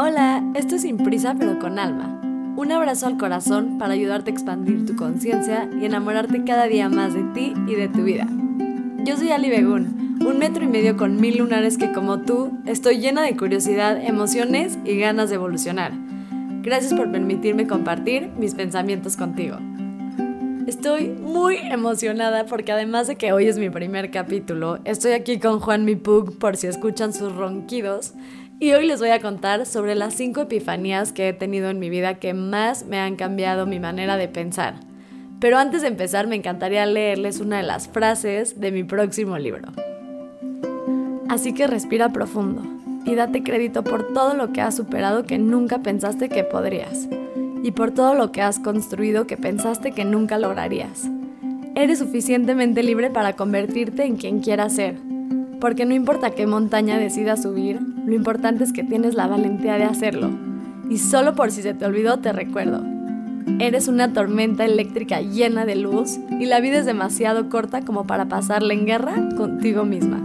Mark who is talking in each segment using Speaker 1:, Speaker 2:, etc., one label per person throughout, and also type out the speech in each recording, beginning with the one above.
Speaker 1: Hola, esto es Sin Prisa pero con Alma. Un abrazo al corazón para ayudarte a expandir tu conciencia y enamorarte cada día más de ti y de tu vida. Yo soy Ali Begun, un metro y medio con mil lunares que como tú estoy llena de curiosidad, emociones y ganas de evolucionar. Gracias por permitirme compartir mis pensamientos contigo. Estoy muy emocionada porque además de que hoy es mi primer capítulo, estoy aquí con Juan Mipug por si escuchan sus ronquidos y hoy les voy a contar sobre las cinco epifanías que he tenido en mi vida que más me han cambiado mi manera de pensar. Pero antes de empezar me encantaría leerles una de las frases de mi próximo libro. Así que respira profundo y date crédito por todo lo que has superado que nunca pensaste que podrías y por todo lo que has construido que pensaste que nunca lograrías. Eres suficientemente libre para convertirte en quien quieras ser, porque no importa qué montaña decidas subir, lo importante es que tienes la valentía de hacerlo. Y solo por si se te olvidó te recuerdo. Eres una tormenta eléctrica llena de luz y la vida es demasiado corta como para pasarla en guerra contigo misma.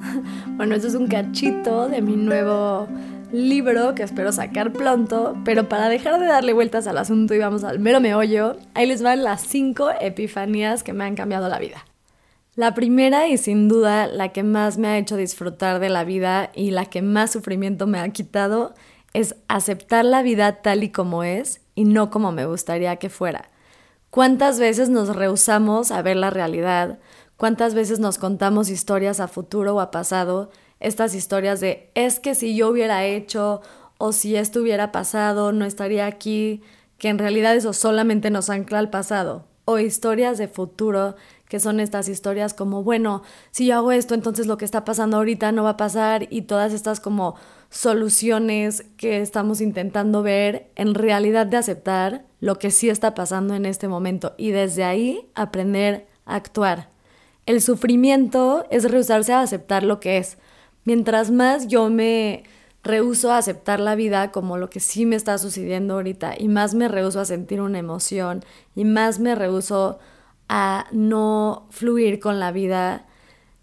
Speaker 1: bueno, eso es un cachito de mi nuevo libro que espero sacar pronto, pero para dejar de darle vueltas al asunto y vamos al mero meollo, ahí les van las cinco epifanías que me han cambiado la vida. La primera y sin duda la que más me ha hecho disfrutar de la vida y la que más sufrimiento me ha quitado es aceptar la vida tal y como es y no como me gustaría que fuera. ¿Cuántas veces nos rehusamos a ver la realidad? ¿Cuántas veces nos contamos historias a futuro o a pasado estas historias de es que si yo hubiera hecho o si esto hubiera pasado, no estaría aquí, que en realidad eso solamente nos ancla al pasado, o historias de futuro, que son estas historias como, bueno, si yo hago esto, entonces lo que está pasando ahorita no va a pasar, y todas estas como soluciones que estamos intentando ver, en realidad de aceptar lo que sí está pasando en este momento, y desde ahí aprender a actuar. El sufrimiento es rehusarse a aceptar lo que es, mientras más yo me rehuso a aceptar la vida como lo que sí me está sucediendo ahorita y más me rehuso a sentir una emoción y más me rehuso a no fluir con la vida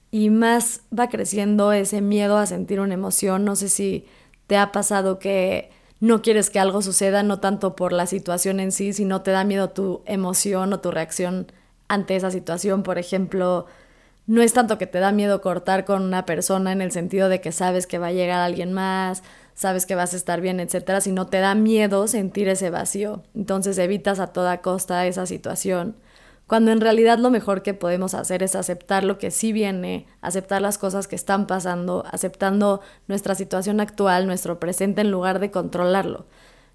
Speaker 1: y más va creciendo ese miedo a sentir una emoción. No sé si te ha pasado que no quieres que algo suceda, no tanto por la situación en sí, sino te da miedo tu emoción o tu reacción ante esa situación. Por ejemplo, no es tanto que te da miedo cortar con una persona en el sentido de que sabes que va a llegar alguien más, sabes que vas a estar bien, etcétera, sino te da miedo sentir ese vacío. Entonces evitas a toda costa esa situación. Cuando en realidad lo mejor que podemos hacer es aceptar lo que sí viene, aceptar las cosas que están pasando, aceptando nuestra situación actual, nuestro presente, en lugar de controlarlo.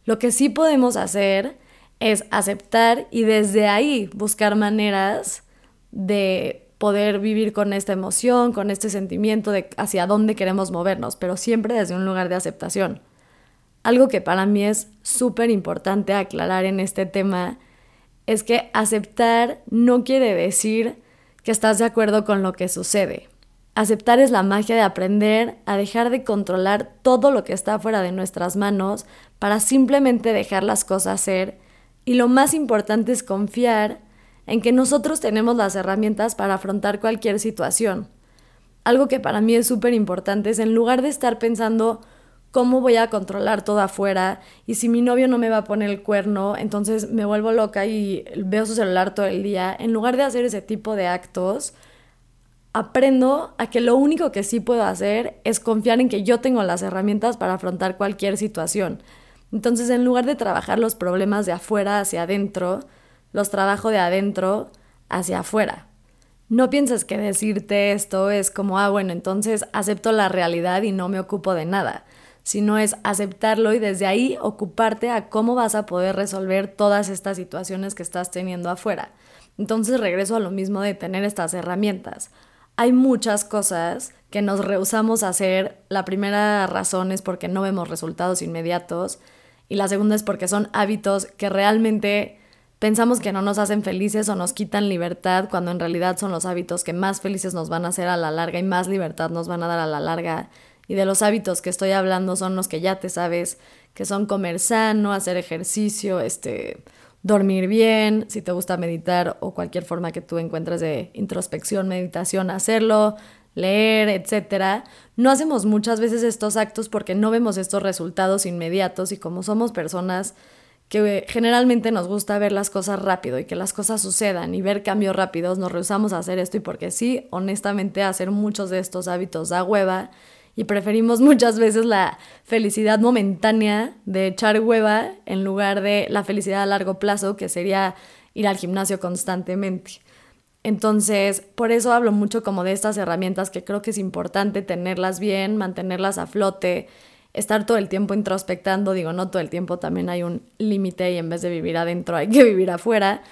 Speaker 1: Lo que sí podemos hacer es aceptar y desde ahí buscar maneras de poder vivir con esta emoción, con este sentimiento de hacia dónde queremos movernos, pero siempre desde un lugar de aceptación. Algo que para mí es súper importante aclarar en este tema es que aceptar no quiere decir que estás de acuerdo con lo que sucede. Aceptar es la magia de aprender a dejar de controlar todo lo que está fuera de nuestras manos para simplemente dejar las cosas ser y lo más importante es confiar en que nosotros tenemos las herramientas para afrontar cualquier situación. Algo que para mí es súper importante es en lugar de estar pensando cómo voy a controlar todo afuera y si mi novio no me va a poner el cuerno, entonces me vuelvo loca y veo su celular todo el día, en lugar de hacer ese tipo de actos, aprendo a que lo único que sí puedo hacer es confiar en que yo tengo las herramientas para afrontar cualquier situación. Entonces, en lugar de trabajar los problemas de afuera hacia adentro, los trabajo de adentro hacia afuera. No pienses que decirte esto es como, ah, bueno, entonces acepto la realidad y no me ocupo de nada, sino es aceptarlo y desde ahí ocuparte a cómo vas a poder resolver todas estas situaciones que estás teniendo afuera. Entonces regreso a lo mismo de tener estas herramientas. Hay muchas cosas que nos rehusamos a hacer. La primera razón es porque no vemos resultados inmediatos y la segunda es porque son hábitos que realmente Pensamos que no nos hacen felices o nos quitan libertad cuando en realidad son los hábitos que más felices nos van a hacer a la larga y más libertad nos van a dar a la larga. Y de los hábitos que estoy hablando son los que ya te sabes, que son comer sano, hacer ejercicio, este, dormir bien, si te gusta meditar o cualquier forma que tú encuentres de introspección, meditación, hacerlo, leer, etc., no hacemos muchas veces estos actos porque no vemos estos resultados inmediatos y como somos personas que generalmente nos gusta ver las cosas rápido y que las cosas sucedan y ver cambios rápidos, nos rehusamos a hacer esto y porque sí, honestamente, hacer muchos de estos hábitos da hueva y preferimos muchas veces la felicidad momentánea de echar hueva en lugar de la felicidad a largo plazo, que sería ir al gimnasio constantemente. Entonces, por eso hablo mucho como de estas herramientas que creo que es importante tenerlas bien, mantenerlas a flote, estar todo el tiempo introspectando, digo, no todo el tiempo, también hay un límite y en vez de vivir adentro hay que vivir afuera,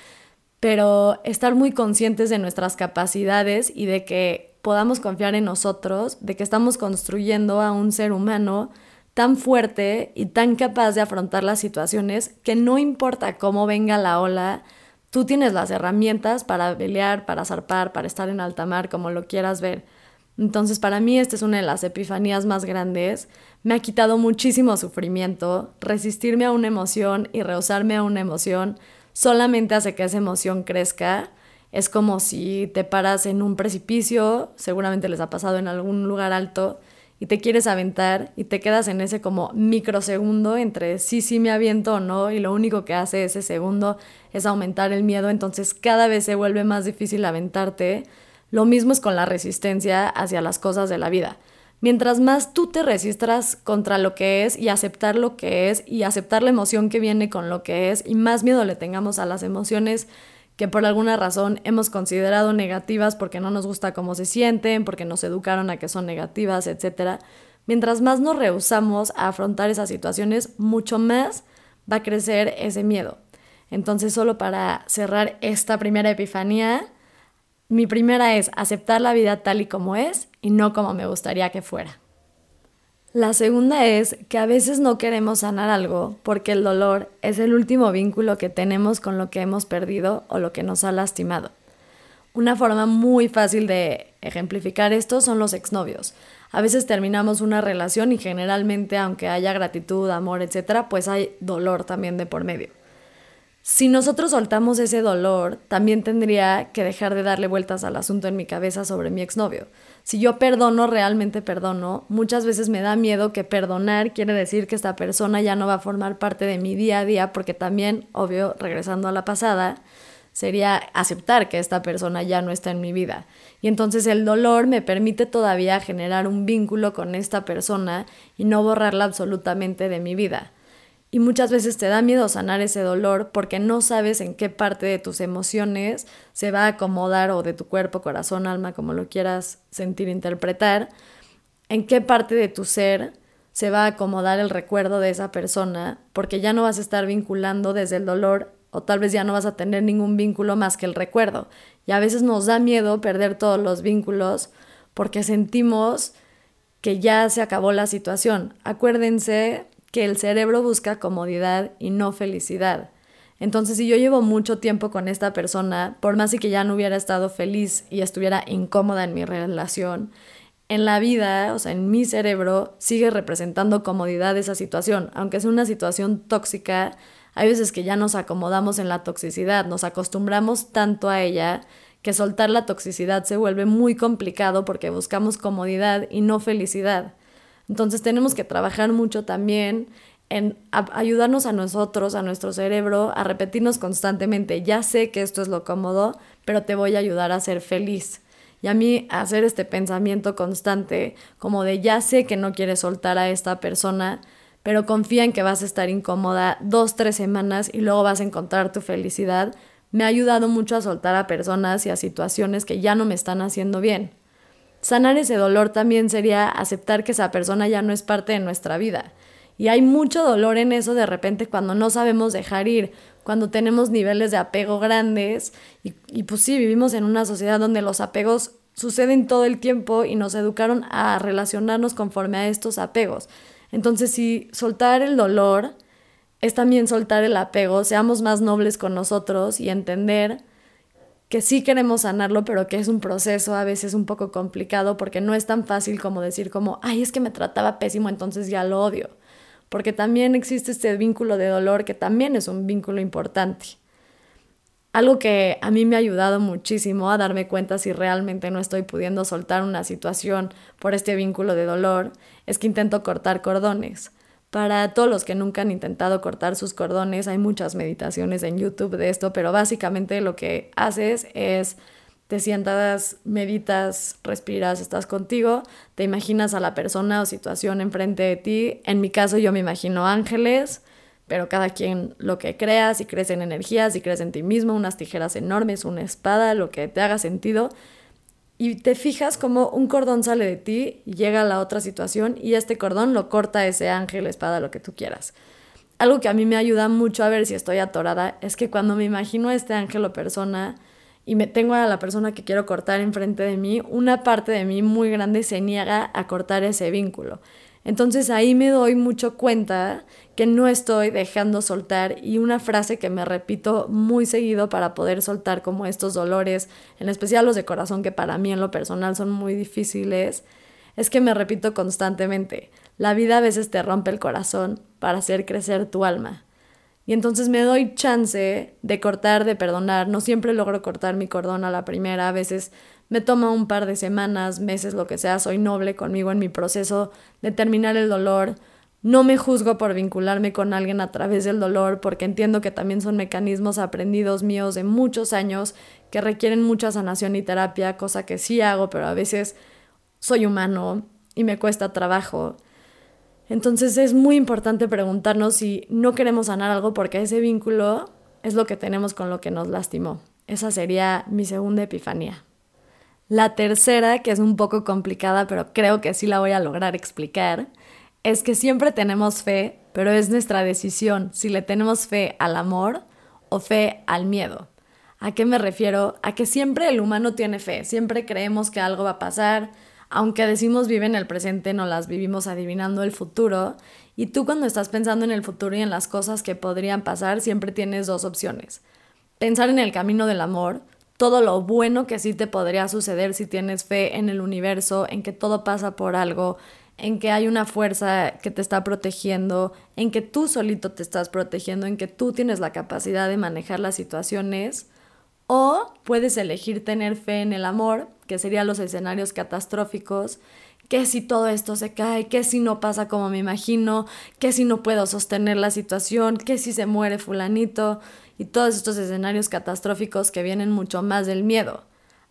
Speaker 1: pero estar muy conscientes de nuestras capacidades y de que podamos confiar en nosotros, de que estamos construyendo a un ser humano tan fuerte y tan capaz de afrontar las situaciones que no importa cómo venga la ola, tú tienes las herramientas para pelear, para zarpar, para estar en alta mar, como lo quieras ver. Entonces, para mí esta es una de las epifanías más grandes. Me ha quitado muchísimo sufrimiento. Resistirme a una emoción y rehusarme a una emoción solamente hace que esa emoción crezca. Es como si te paras en un precipicio, seguramente les ha pasado en algún lugar alto, y te quieres aventar y te quedas en ese como microsegundo entre sí, sí me aviento o no, y lo único que hace ese segundo es aumentar el miedo, entonces cada vez se vuelve más difícil aventarte lo mismo es con la resistencia hacia las cosas de la vida. Mientras más tú te resistas contra lo que es y aceptar lo que es y aceptar la emoción que viene con lo que es y más miedo le tengamos a las emociones que por alguna razón hemos considerado negativas porque no nos gusta cómo se sienten, porque nos educaron a que son negativas, etc. Mientras más nos rehusamos a afrontar esas situaciones, mucho más va a crecer ese miedo. Entonces, solo para cerrar esta primera epifanía, mi primera es aceptar la vida tal y como es y no como me gustaría que fuera. La segunda es que a veces no queremos sanar algo porque el dolor es el último vínculo que tenemos con lo que hemos perdido o lo que nos ha lastimado. Una forma muy fácil de ejemplificar esto son los exnovios. A veces terminamos una relación y generalmente, aunque haya gratitud, amor, etc., pues hay dolor también de por medio. Si nosotros soltamos ese dolor, también tendría que dejar de darle vueltas al asunto en mi cabeza sobre mi exnovio. Si yo perdono, realmente perdono, muchas veces me da miedo que perdonar quiere decir que esta persona ya no va a formar parte de mi día a día, porque también, obvio, regresando a la pasada, sería aceptar que esta persona ya no está en mi vida. Y entonces el dolor me permite todavía generar un vínculo con esta persona y no borrarla absolutamente de mi vida. Y muchas veces te da miedo sanar ese dolor porque no sabes en qué parte de tus emociones se va a acomodar o de tu cuerpo, corazón, alma, como lo quieras sentir, interpretar, en qué parte de tu ser se va a acomodar el recuerdo de esa persona porque ya no vas a estar vinculando desde el dolor o tal vez ya no vas a tener ningún vínculo más que el recuerdo. Y a veces nos da miedo perder todos los vínculos porque sentimos que ya se acabó la situación. Acuérdense que el cerebro busca comodidad y no felicidad. Entonces, si yo llevo mucho tiempo con esta persona, por más y que ya no hubiera estado feliz y estuviera incómoda en mi relación, en la vida, o sea, en mi cerebro, sigue representando comodidad esa situación. Aunque sea una situación tóxica, hay veces que ya nos acomodamos en la toxicidad, nos acostumbramos tanto a ella que soltar la toxicidad se vuelve muy complicado porque buscamos comodidad y no felicidad. Entonces tenemos que trabajar mucho también en ayudarnos a nosotros, a nuestro cerebro, a repetirnos constantemente, ya sé que esto es lo cómodo, pero te voy a ayudar a ser feliz. Y a mí hacer este pensamiento constante, como de ya sé que no quieres soltar a esta persona, pero confía en que vas a estar incómoda dos, tres semanas y luego vas a encontrar tu felicidad, me ha ayudado mucho a soltar a personas y a situaciones que ya no me están haciendo bien. Sanar ese dolor también sería aceptar que esa persona ya no es parte de nuestra vida. Y hay mucho dolor en eso de repente cuando no sabemos dejar ir, cuando tenemos niveles de apego grandes y, y pues sí, vivimos en una sociedad donde los apegos suceden todo el tiempo y nos educaron a relacionarnos conforme a estos apegos. Entonces, si soltar el dolor es también soltar el apego, seamos más nobles con nosotros y entender que sí queremos sanarlo, pero que es un proceso a veces un poco complicado porque no es tan fácil como decir como, ay, es que me trataba pésimo, entonces ya lo odio. Porque también existe este vínculo de dolor que también es un vínculo importante. Algo que a mí me ha ayudado muchísimo a darme cuenta si realmente no estoy pudiendo soltar una situación por este vínculo de dolor es que intento cortar cordones. Para todos los que nunca han intentado cortar sus cordones, hay muchas meditaciones en YouTube de esto, pero básicamente lo que haces es te sientas, meditas, respiras, estás contigo, te imaginas a la persona o situación enfrente de ti. En mi caso yo me imagino ángeles, pero cada quien lo que crea, si crees en energías, si crees en ti mismo, unas tijeras enormes, una espada, lo que te haga sentido. Y te fijas como un cordón sale de ti y llega a la otra situación y este cordón lo corta ese ángel, espada, lo que tú quieras. Algo que a mí me ayuda mucho a ver si estoy atorada es que cuando me imagino a este ángel o persona, y me tengo a la persona que quiero cortar enfrente de mí, una parte de mí muy grande se niega a cortar ese vínculo. Entonces ahí me doy mucho cuenta que no estoy dejando soltar y una frase que me repito muy seguido para poder soltar como estos dolores, en especial los de corazón que para mí en lo personal son muy difíciles, es que me repito constantemente, la vida a veces te rompe el corazón para hacer crecer tu alma. Y entonces me doy chance de cortar, de perdonar. No siempre logro cortar mi cordón a la primera. A veces me toma un par de semanas, meses, lo que sea. Soy noble conmigo en mi proceso de terminar el dolor. No me juzgo por vincularme con alguien a través del dolor porque entiendo que también son mecanismos aprendidos míos de muchos años que requieren mucha sanación y terapia, cosa que sí hago, pero a veces soy humano y me cuesta trabajo. Entonces es muy importante preguntarnos si no queremos sanar algo porque ese vínculo es lo que tenemos con lo que nos lastimó. Esa sería mi segunda epifanía. La tercera, que es un poco complicada, pero creo que sí la voy a lograr explicar, es que siempre tenemos fe, pero es nuestra decisión si le tenemos fe al amor o fe al miedo. ¿A qué me refiero? A que siempre el humano tiene fe, siempre creemos que algo va a pasar, aunque decimos vive en el presente, no las vivimos adivinando el futuro. Y tú cuando estás pensando en el futuro y en las cosas que podrían pasar, siempre tienes dos opciones. Pensar en el camino del amor, todo lo bueno que sí te podría suceder si tienes fe en el universo, en que todo pasa por algo, en que hay una fuerza que te está protegiendo, en que tú solito te estás protegiendo, en que tú tienes la capacidad de manejar las situaciones. O puedes elegir tener fe en el amor, que serían los escenarios catastróficos, que si todo esto se cae, que si no pasa como me imagino, que si no puedo sostener la situación, que si se muere fulanito, y todos estos escenarios catastróficos que vienen mucho más del miedo.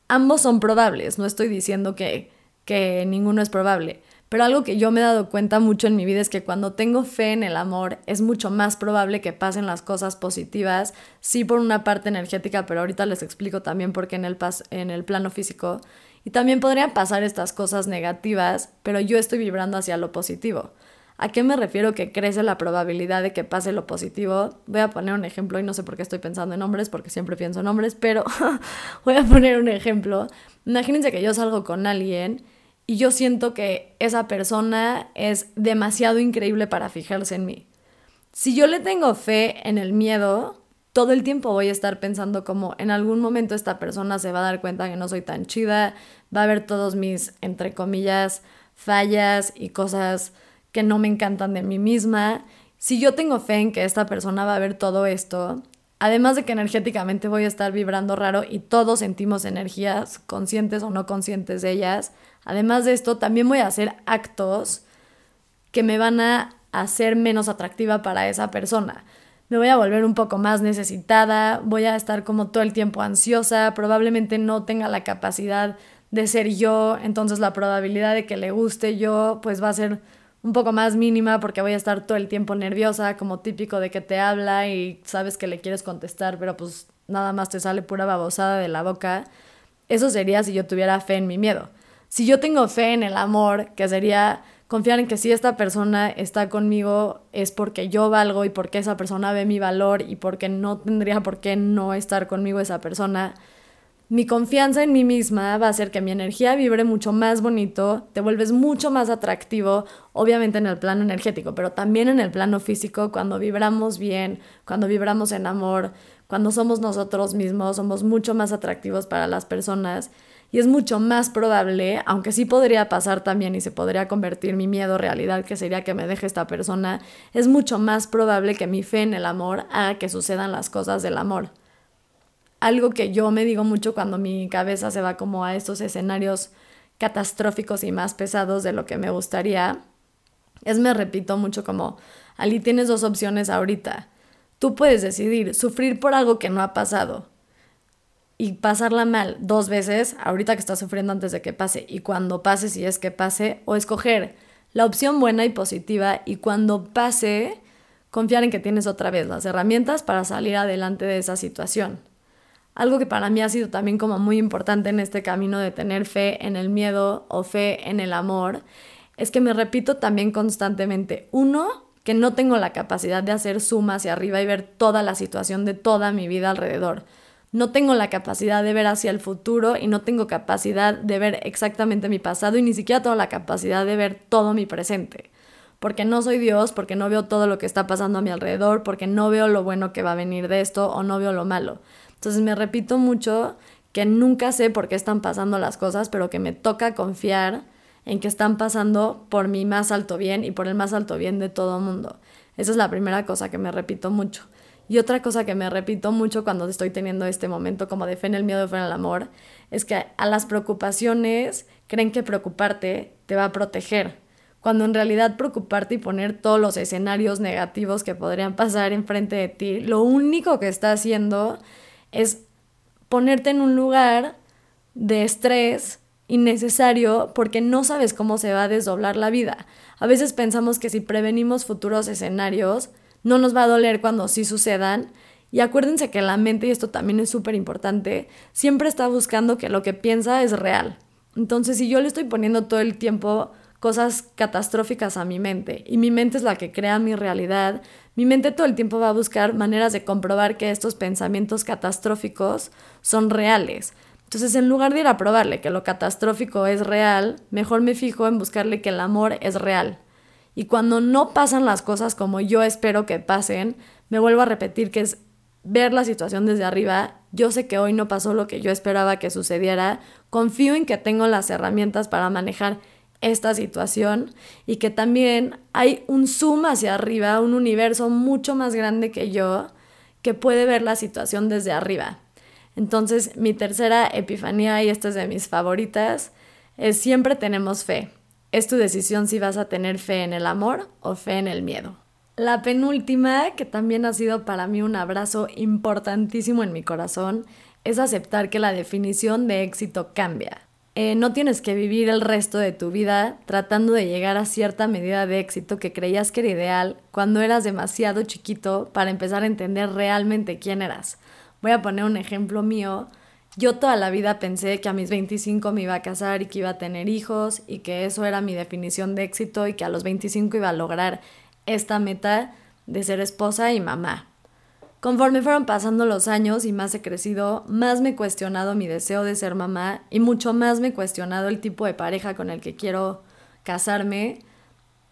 Speaker 1: Ambos son probables, no estoy diciendo que, que ninguno es probable, pero algo que yo me he dado cuenta mucho en mi vida es que cuando tengo fe en el amor es mucho más probable que pasen las cosas positivas, sí por una parte energética, pero ahorita les explico también por qué en el, en el plano físico. Y también podrían pasar estas cosas negativas, pero yo estoy vibrando hacia lo positivo. ¿A qué me refiero que crece la probabilidad de que pase lo positivo? Voy a poner un ejemplo y no sé por qué estoy pensando en hombres, porque siempre pienso en hombres, pero voy a poner un ejemplo. Imagínense que yo salgo con alguien y yo siento que esa persona es demasiado increíble para fijarse en mí. Si yo le tengo fe en el miedo, todo el tiempo voy a estar pensando como en algún momento esta persona se va a dar cuenta que no soy tan chida, va a ver todos mis, entre comillas, fallas y cosas que no me encantan de mí misma. Si yo tengo fe en que esta persona va a ver todo esto, además de que energéticamente voy a estar vibrando raro y todos sentimos energías conscientes o no conscientes de ellas, Además de esto, también voy a hacer actos que me van a hacer menos atractiva para esa persona. Me voy a volver un poco más necesitada, voy a estar como todo el tiempo ansiosa, probablemente no tenga la capacidad de ser yo, entonces la probabilidad de que le guste yo pues va a ser un poco más mínima porque voy a estar todo el tiempo nerviosa, como típico de que te habla y sabes que le quieres contestar, pero pues nada más te sale pura babosada de la boca. Eso sería si yo tuviera fe en mi miedo si yo tengo fe en el amor, que sería confiar en que si esta persona está conmigo es porque yo valgo y porque esa persona ve mi valor y porque no tendría por qué no estar conmigo esa persona, mi confianza en mí misma va a hacer que mi energía vibre mucho más bonito, te vuelves mucho más atractivo, obviamente en el plano energético, pero también en el plano físico, cuando vibramos bien, cuando vibramos en amor, cuando somos nosotros mismos, somos mucho más atractivos para las personas y es mucho más probable, aunque sí podría pasar también y se podría convertir mi miedo realidad, que sería que me deje esta persona, es mucho más probable que mi fe en el amor haga que sucedan las cosas del amor. Algo que yo me digo mucho cuando mi cabeza se va como a estos escenarios catastróficos y más pesados de lo que me gustaría, es me repito mucho como, Ali, tienes dos opciones ahorita. Tú puedes decidir sufrir por algo que no ha pasado y pasarla mal dos veces, ahorita que estás sufriendo antes de que pase y cuando pase si es que pase, o escoger la opción buena y positiva y cuando pase, confiar en que tienes otra vez las herramientas para salir adelante de esa situación. Algo que para mí ha sido también como muy importante en este camino de tener fe en el miedo o fe en el amor, es que me repito también constantemente, uno, que no tengo la capacidad de hacer suma hacia arriba y ver toda la situación de toda mi vida alrededor no tengo la capacidad de ver hacia el futuro y no tengo capacidad de ver exactamente mi pasado y ni siquiera tengo la capacidad de ver todo mi presente. Porque no soy Dios, porque no veo todo lo que está pasando a mi alrededor, porque no veo lo bueno que va a venir de esto o no veo lo malo. Entonces me repito mucho que nunca sé por qué están pasando las cosas, pero que me toca confiar en que están pasando por mi más alto bien y por el más alto bien de todo el mundo. Esa es la primera cosa que me repito mucho. Y otra cosa que me repito mucho cuando estoy teniendo este momento como de fe en miedo, fe en el amor, es que a las preocupaciones creen que preocuparte te va a proteger, cuando en realidad preocuparte y poner todos los escenarios negativos que podrían pasar enfrente de ti, lo único que está haciendo es ponerte en un lugar de estrés innecesario porque no sabes cómo se va a desdoblar la vida. A veces pensamos que si prevenimos futuros escenarios, no nos va a doler cuando sí sucedan. Y acuérdense que la mente, y esto también es súper importante, siempre está buscando que lo que piensa es real. Entonces, si yo le estoy poniendo todo el tiempo cosas catastróficas a mi mente y mi mente es la que crea mi realidad, mi mente todo el tiempo va a buscar maneras de comprobar que estos pensamientos catastróficos son reales. Entonces, en lugar de ir a probarle que lo catastrófico es real, mejor me fijo en buscarle que el amor es real. Y cuando no pasan las cosas como yo espero que pasen, me vuelvo a repetir que es ver la situación desde arriba. Yo sé que hoy no pasó lo que yo esperaba que sucediera. Confío en que tengo las herramientas para manejar esta situación y que también hay un zoom hacia arriba, un universo mucho más grande que yo que puede ver la situación desde arriba. Entonces, mi tercera epifanía, y esta es de mis favoritas, es siempre tenemos fe. Es tu decisión si vas a tener fe en el amor o fe en el miedo. La penúltima, que también ha sido para mí un abrazo importantísimo en mi corazón, es aceptar que la definición de éxito cambia. Eh, no tienes que vivir el resto de tu vida tratando de llegar a cierta medida de éxito que creías que era ideal cuando eras demasiado chiquito para empezar a entender realmente quién eras. Voy a poner un ejemplo mío. Yo toda la vida pensé que a mis 25 me iba a casar y que iba a tener hijos y que eso era mi definición de éxito y que a los 25 iba a lograr esta meta de ser esposa y mamá. Conforme fueron pasando los años y más he crecido, más me he cuestionado mi deseo de ser mamá y mucho más me he cuestionado el tipo de pareja con el que quiero casarme.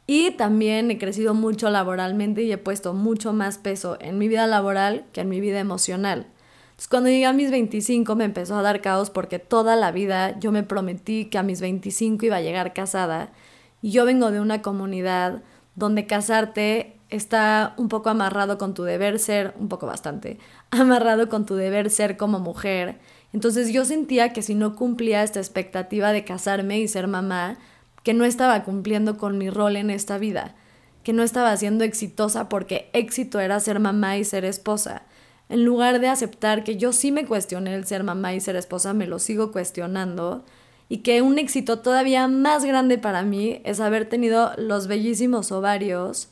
Speaker 1: Y también he crecido mucho laboralmente y he puesto mucho más peso en mi vida laboral que en mi vida emocional. Entonces, cuando llegué a mis 25 me empezó a dar caos porque toda la vida yo me prometí que a mis 25 iba a llegar casada. Y yo vengo de una comunidad donde casarte está un poco amarrado con tu deber ser, un poco bastante, amarrado con tu deber ser como mujer. Entonces yo sentía que si no cumplía esta expectativa de casarme y ser mamá, que no estaba cumpliendo con mi rol en esta vida, que no estaba siendo exitosa porque éxito era ser mamá y ser esposa en lugar de aceptar que yo sí me cuestioné el ser mamá y ser esposa, me lo sigo cuestionando y que un éxito todavía más grande para mí es haber tenido los bellísimos ovarios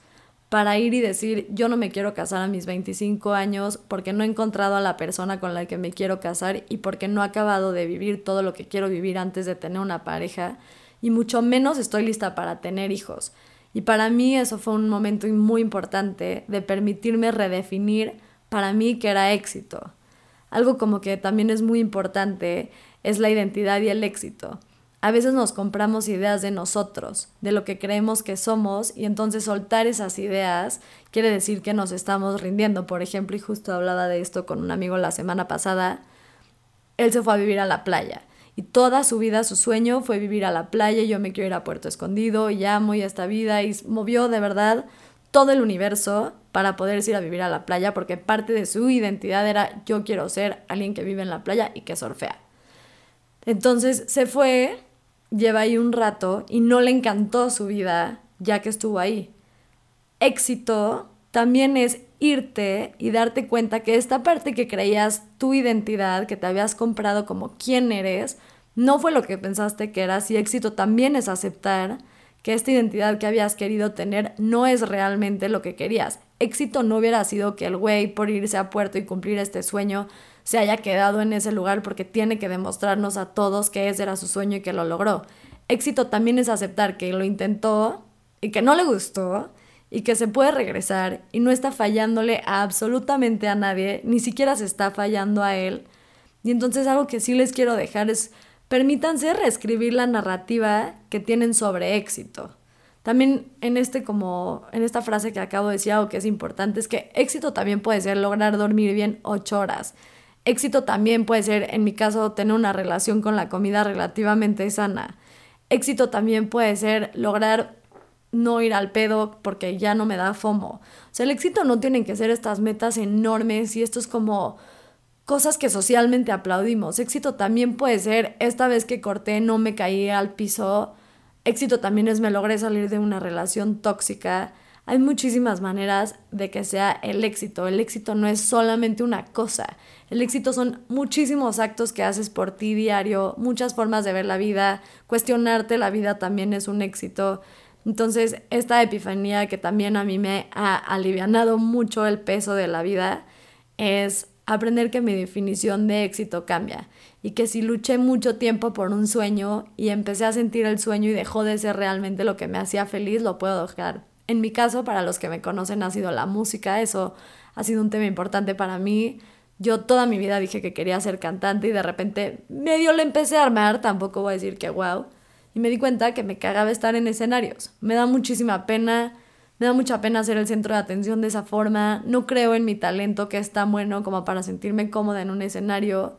Speaker 1: para ir y decir, yo no me quiero casar a mis 25 años porque no he encontrado a la persona con la que me quiero casar y porque no he acabado de vivir todo lo que quiero vivir antes de tener una pareja y mucho menos estoy lista para tener hijos. Y para mí eso fue un momento muy importante de permitirme redefinir para mí que era éxito. Algo como que también es muy importante es la identidad y el éxito. A veces nos compramos ideas de nosotros, de lo que creemos que somos, y entonces soltar esas ideas quiere decir que nos estamos rindiendo. Por ejemplo, y justo hablaba de esto con un amigo la semana pasada, él se fue a vivir a la playa. Y toda su vida, su sueño fue vivir a la playa, yo me quiero ir a Puerto Escondido, y amo y esta vida, y movió de verdad todo el universo para poder ir a vivir a la playa, porque parte de su identidad era yo quiero ser alguien que vive en la playa y que surfea. Entonces se fue, lleva ahí un rato y no le encantó su vida ya que estuvo ahí. Éxito también es irte y darte cuenta que esta parte que creías tu identidad, que te habías comprado como quién eres, no fue lo que pensaste que eras y éxito también es aceptar que esta identidad que habías querido tener no es realmente lo que querías. Éxito no hubiera sido que el güey por irse a puerto y cumplir este sueño se haya quedado en ese lugar porque tiene que demostrarnos a todos que ese era su sueño y que lo logró. Éxito también es aceptar que lo intentó y que no le gustó y que se puede regresar y no está fallándole absolutamente a nadie, ni siquiera se está fallando a él. Y entonces algo que sí les quiero dejar es permítanse reescribir la narrativa que tienen sobre éxito. También en este como en esta frase que acabo de decir algo que es importante es que éxito también puede ser lograr dormir bien ocho horas. Éxito también puede ser, en mi caso, tener una relación con la comida relativamente sana. Éxito también puede ser lograr no ir al pedo porque ya no me da FOMO. O sea, el éxito no tienen que ser estas metas enormes y esto es como cosas que socialmente aplaudimos. Éxito también puede ser esta vez que corté no me caí al piso. Éxito también es me logré salir de una relación tóxica. Hay muchísimas maneras de que sea el éxito. El éxito no es solamente una cosa. El éxito son muchísimos actos que haces por ti diario, muchas formas de ver la vida. Cuestionarte la vida también es un éxito. Entonces, esta epifanía que también a mí me ha alivianado mucho el peso de la vida es aprender que mi definición de éxito cambia y que si luché mucho tiempo por un sueño y empecé a sentir el sueño y dejó de ser realmente lo que me hacía feliz, lo puedo dejar. En mi caso, para los que me conocen, ha sido la música, eso ha sido un tema importante para mí. Yo toda mi vida dije que quería ser cantante y de repente medio le empecé a armar, tampoco voy a decir que wow y me di cuenta que me cagaba estar en escenarios. Me da muchísima pena, me da mucha pena ser el centro de atención de esa forma, no creo en mi talento que es tan bueno como para sentirme cómoda en un escenario.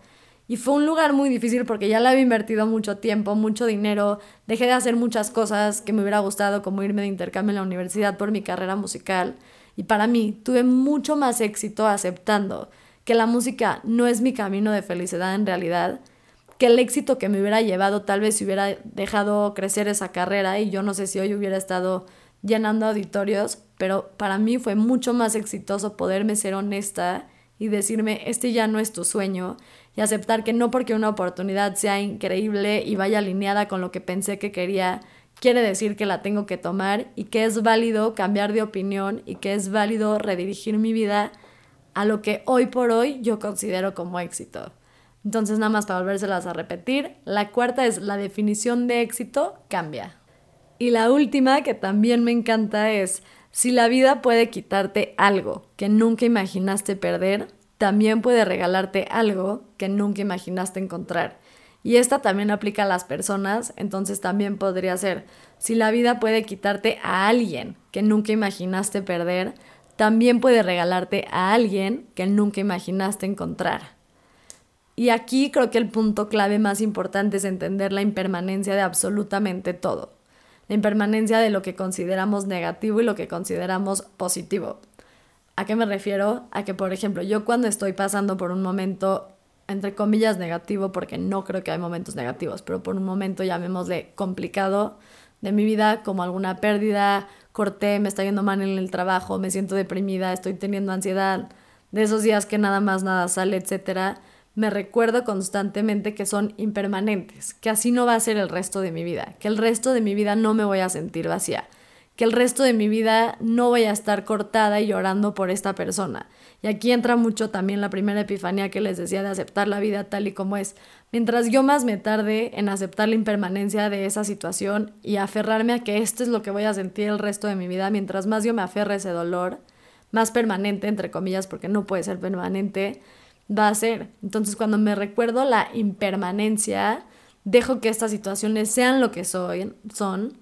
Speaker 1: Y fue un lugar muy difícil porque ya le había invertido mucho tiempo, mucho dinero, dejé de hacer muchas cosas que me hubiera gustado, como irme de intercambio en la universidad por mi carrera musical. Y para mí tuve mucho más éxito aceptando que la música no es mi camino de felicidad en realidad, que el éxito que me hubiera llevado tal vez si hubiera dejado crecer esa carrera y yo no sé si hoy hubiera estado llenando auditorios, pero para mí fue mucho más exitoso poderme ser honesta y decirme, este ya no es tu sueño y aceptar que no porque una oportunidad sea increíble y vaya alineada con lo que pensé que quería, quiere decir que la tengo que tomar y que es válido cambiar de opinión y que es válido redirigir mi vida a lo que hoy por hoy yo considero como éxito. Entonces, nada más para volvérselas a repetir, la cuarta es la definición de éxito cambia. Y la última, que también me encanta, es si la vida puede quitarte algo que nunca imaginaste perder, también puede regalarte algo que nunca imaginaste encontrar. Y esta también aplica a las personas, entonces también podría ser, si la vida puede quitarte a alguien que nunca imaginaste perder, también puede regalarte a alguien que nunca imaginaste encontrar. Y aquí creo que el punto clave más importante es entender la impermanencia de absolutamente todo. La impermanencia de lo que consideramos negativo y lo que consideramos positivo. ¿A qué me refiero? A que, por ejemplo, yo cuando estoy pasando por un momento, entre comillas, negativo, porque no creo que hay momentos negativos, pero por un momento, llamémosle complicado de mi vida, como alguna pérdida, corté, me está yendo mal en el trabajo, me siento deprimida, estoy teniendo ansiedad, de esos días que nada más nada sale, etcétera me recuerdo constantemente que son impermanentes, que así no va a ser el resto de mi vida, que el resto de mi vida no me voy a sentir vacía, que el resto de mi vida no voy a estar cortada y llorando por esta persona. Y aquí entra mucho también la primera epifanía que les decía de aceptar la vida tal y como es. Mientras yo más me tarde en aceptar la impermanencia de esa situación y aferrarme a que esto es lo que voy a sentir el resto de mi vida, mientras más yo me aferre a ese dolor, más permanente, entre comillas, porque no puede ser permanente, va a ser. Entonces cuando me recuerdo la impermanencia, dejo que estas situaciones sean lo que soy, son,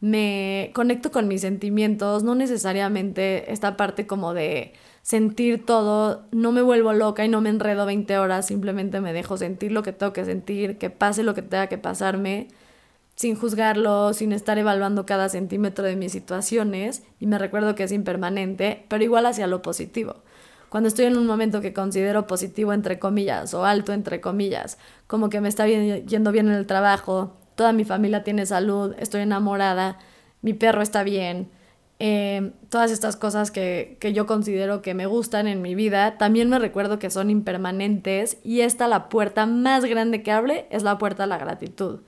Speaker 1: me conecto con mis sentimientos, no necesariamente esta parte como de sentir todo, no me vuelvo loca y no me enredo 20 horas, simplemente me dejo sentir lo que tengo que sentir, que pase lo que tenga que pasarme. sin juzgarlo, sin estar evaluando cada centímetro de mis situaciones, y me recuerdo que es impermanente, pero igual hacia lo positivo. Cuando estoy en un momento que considero positivo entre comillas o alto entre comillas, como que me está yendo bien en el trabajo, toda mi familia tiene salud, estoy enamorada, mi perro está bien, eh, todas estas cosas que, que, yo considero que me gustan en mi vida, también me recuerdo que son impermanentes y esta la puerta más grande que abre es la puerta a la gratitud.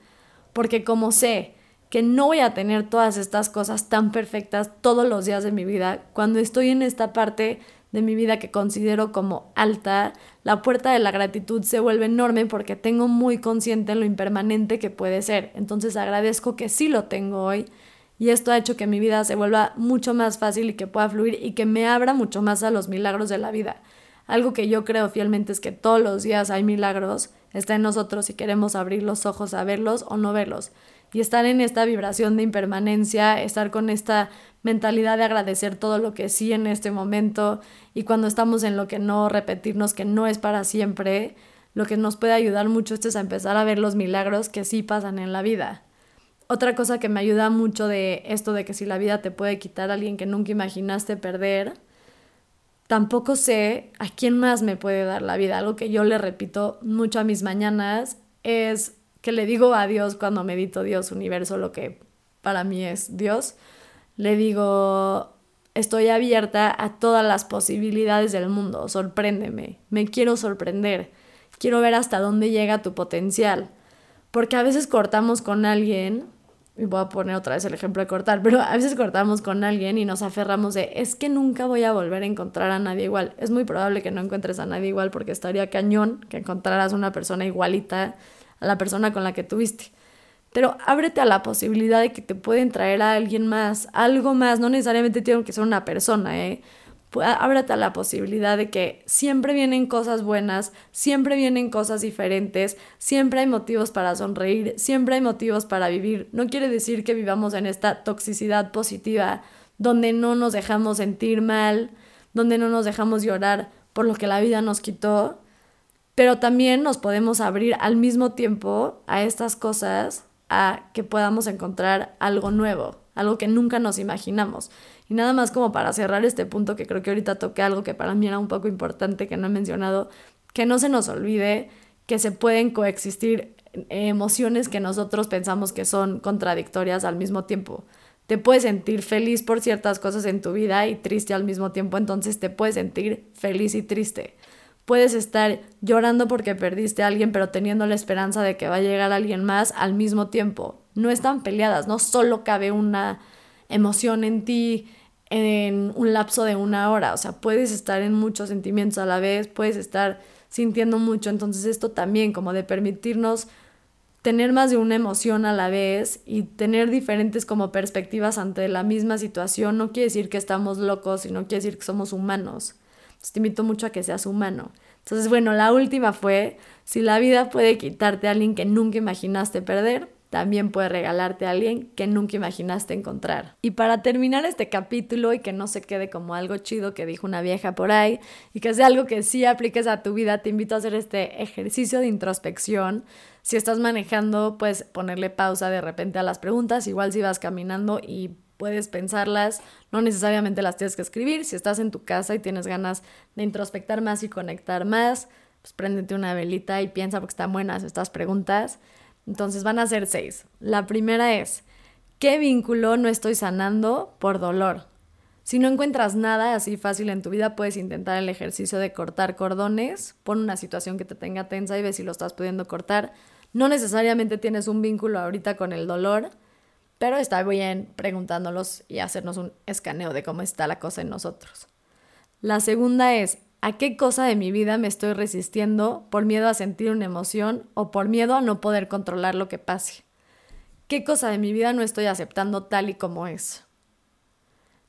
Speaker 1: Porque como sé que no voy a tener todas estas cosas tan perfectas todos los días de mi vida, cuando estoy en esta parte de mi vida que considero como alta, la puerta de la gratitud se vuelve enorme porque tengo muy consciente lo impermanente que puede ser. Entonces agradezco que sí lo tengo hoy y esto ha hecho que mi vida se vuelva mucho más fácil y que pueda fluir y que me abra mucho más a los milagros de la vida. Algo que yo creo fielmente es que todos los días hay milagros, está en nosotros si queremos abrir los ojos a verlos o no verlos. Y estar en esta vibración de impermanencia, estar con esta mentalidad de agradecer todo lo que sí en este momento y cuando estamos en lo que no, repetirnos que no es para siempre, lo que nos puede ayudar mucho es a empezar a ver los milagros que sí pasan en la vida. Otra cosa que me ayuda mucho de esto de que si la vida te puede quitar a alguien que nunca imaginaste perder, tampoco sé a quién más me puede dar la vida. Algo que yo le repito mucho a mis mañanas es que le digo a Dios cuando medito Dios, universo, lo que para mí es Dios. Le digo, estoy abierta a todas las posibilidades del mundo, sorpréndeme, me quiero sorprender, quiero ver hasta dónde llega tu potencial. Porque a veces cortamos con alguien y voy a poner otra vez el ejemplo de cortar, pero a veces cortamos con alguien y nos aferramos de, es que nunca voy a volver a encontrar a nadie igual. Es muy probable que no encuentres a nadie igual porque estaría cañón que encontraras una persona igualita a la persona con la que tuviste. Pero ábrete a la posibilidad de que te pueden traer a alguien más, algo más, no necesariamente tiene que ser una persona, ¿eh? Ábrate a la posibilidad de que siempre vienen cosas buenas, siempre vienen cosas diferentes, siempre hay motivos para sonreír, siempre hay motivos para vivir. No quiere decir que vivamos en esta toxicidad positiva donde no nos dejamos sentir mal, donde no nos dejamos llorar por lo que la vida nos quitó, pero también nos podemos abrir al mismo tiempo a estas cosas, a que podamos encontrar algo nuevo, algo que nunca nos imaginamos. Y nada más como para cerrar este punto, que creo que ahorita toqué algo que para mí era un poco importante, que no he mencionado, que no se nos olvide que se pueden coexistir emociones que nosotros pensamos que son contradictorias al mismo tiempo. Te puedes sentir feliz por ciertas cosas en tu vida y triste al mismo tiempo, entonces te puedes sentir feliz y triste. Puedes estar llorando porque perdiste a alguien, pero teniendo la esperanza de que va a llegar alguien más al mismo tiempo. No están peleadas, no solo cabe una emoción en ti en un lapso de una hora. O sea, puedes estar en muchos sentimientos a la vez, puedes estar sintiendo mucho. Entonces esto también, como de permitirnos tener más de una emoción a la vez y tener diferentes como perspectivas ante la misma situación, no quiere decir que estamos locos y no quiere decir que somos humanos. te invito mucho a que seas humano. Entonces, bueno, la última fue, si la vida puede quitarte a alguien que nunca imaginaste perder, también puede regalarte a alguien que nunca imaginaste encontrar. Y para terminar este capítulo y que no se quede como algo chido que dijo una vieja por ahí y que sea algo que sí apliques a tu vida, te invito a hacer este ejercicio de introspección. Si estás manejando, puedes ponerle pausa de repente a las preguntas, igual si vas caminando y puedes pensarlas, no necesariamente las tienes que escribir. Si estás en tu casa y tienes ganas de introspectar más y conectar más, pues préndete una velita y piensa porque están buenas estas preguntas. Entonces van a ser seis. La primera es, ¿qué vínculo no estoy sanando por dolor? Si no encuentras nada así fácil en tu vida, puedes intentar el ejercicio de cortar cordones. Pon una situación que te tenga tensa y ve si lo estás pudiendo cortar. No necesariamente tienes un vínculo ahorita con el dolor, pero está bien preguntándolos y hacernos un escaneo de cómo está la cosa en nosotros. La segunda es, a qué cosa de mi vida me estoy resistiendo por miedo a sentir una emoción o por miedo a no poder controlar lo que pase. ¿Qué cosa de mi vida no estoy aceptando tal y como es?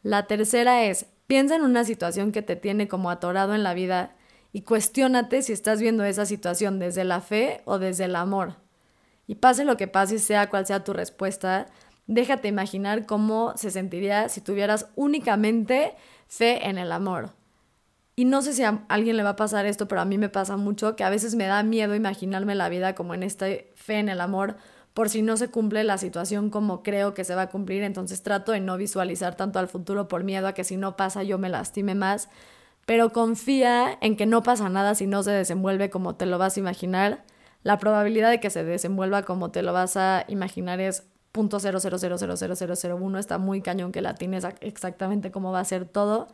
Speaker 1: La tercera es, piensa en una situación que te tiene como atorado en la vida y cuestiónate si estás viendo esa situación desde la fe o desde el amor. Y pase lo que pase, sea cual sea tu respuesta, déjate imaginar cómo se sentiría si tuvieras únicamente fe en el amor y no sé si a alguien le va a pasar esto, pero a mí me pasa mucho que a veces me da miedo imaginarme la vida como en esta fe en el amor, por si no se cumple la situación como creo que se va a cumplir, entonces trato de no visualizar tanto al futuro por miedo a que si no pasa yo me lastime más, pero confía en que no pasa nada si no se desenvuelve como te lo vas a imaginar. La probabilidad de que se desenvuelva como te lo vas a imaginar es .0000001, está muy cañón que la tienes exactamente cómo va a ser todo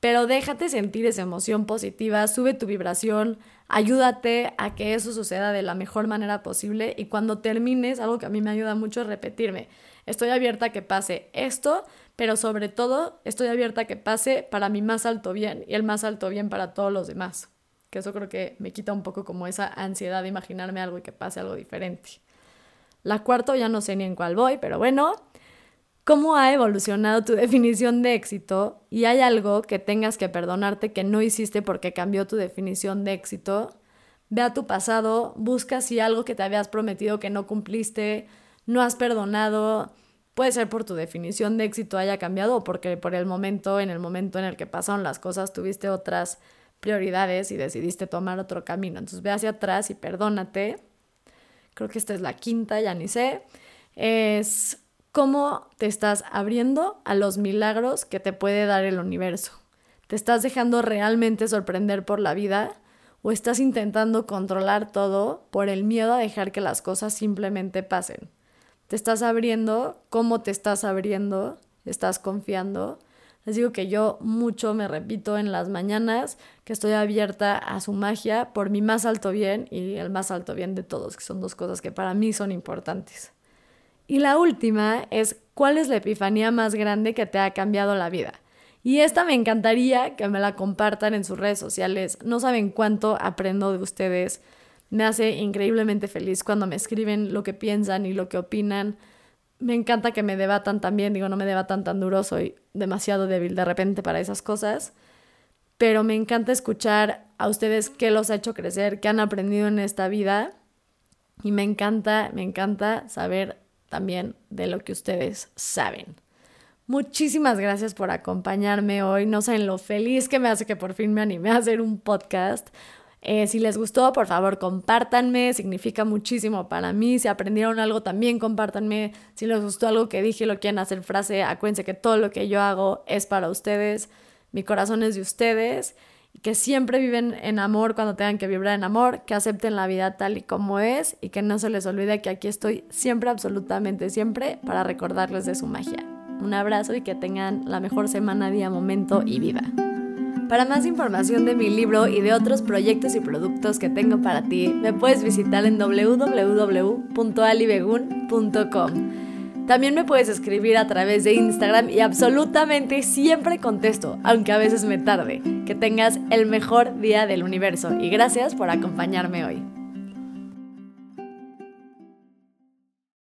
Speaker 1: pero déjate sentir esa emoción positiva, sube tu vibración, ayúdate a que eso suceda de la mejor manera posible y cuando termines, algo que a mí me ayuda mucho es repetirme, estoy abierta a que pase esto, pero sobre todo estoy abierta a que pase para mi más alto bien y el más alto bien para todos los demás, que eso creo que me quita un poco como esa ansiedad de imaginarme algo y que pase algo diferente. La cuarta ya no sé ni en cuál voy, pero bueno, cómo ha evolucionado tu definición de éxito y hay algo que tengas que perdonarte que no hiciste porque cambió tu definición de éxito, ve a tu pasado, busca si algo que te habías prometido que no cumpliste, no has perdonado, puede ser por tu definición de éxito haya cambiado o porque por el momento, en el momento en el que pasaron las cosas, tuviste otras prioridades y decidiste tomar otro camino. Entonces ve hacia atrás y perdónate. Creo que esta es la quinta, ya ni sé. Es cómo te estás abriendo a los milagros que te puede dar el universo. ¿Te estás dejando realmente sorprender por la vida o estás intentando controlar todo por el miedo a dejar que las cosas simplemente pasen? ¿Te estás abriendo? ¿Cómo te estás abriendo? ¿Estás confiando? Les digo que yo mucho me repito en las mañanas que estoy abierta a su magia por mi más alto bien y el más alto bien de todos, que son dos cosas que para mí son importantes. Y la última es, ¿cuál es la epifanía más grande que te ha cambiado la vida? Y esta me encantaría que me la compartan en sus redes sociales. No saben cuánto aprendo de ustedes. Me hace increíblemente feliz cuando me escriben lo que piensan y lo que opinan. Me encanta que me debatan también. Digo, no me debatan tan duro, soy demasiado débil de repente para esas cosas. Pero me encanta escuchar a ustedes qué los ha hecho crecer, qué han aprendido en esta vida. Y me encanta, me encanta saber también de lo que ustedes saben. Muchísimas gracias por acompañarme hoy. No saben lo feliz que me hace que por fin me animé a hacer un podcast. Eh, si les gustó, por favor, compártanme. Significa muchísimo para mí. Si aprendieron algo, también compártanme. Si les gustó algo que dije lo quieren hacer frase, acuérdense que todo lo que yo hago es para ustedes. Mi corazón es de ustedes que siempre viven en amor cuando tengan que vibrar en amor, que acepten la vida tal y como es y que no se les olvide que aquí estoy siempre, absolutamente siempre, para recordarles de su magia. Un abrazo y que tengan la mejor semana, día, momento y vida. Para más información de mi libro y de otros proyectos y productos que tengo para ti, me puedes visitar en www.alibegun.com. También me puedes escribir a través de Instagram y absolutamente siempre contesto, aunque a veces me tarde. Que tengas el mejor día del universo y gracias por acompañarme hoy.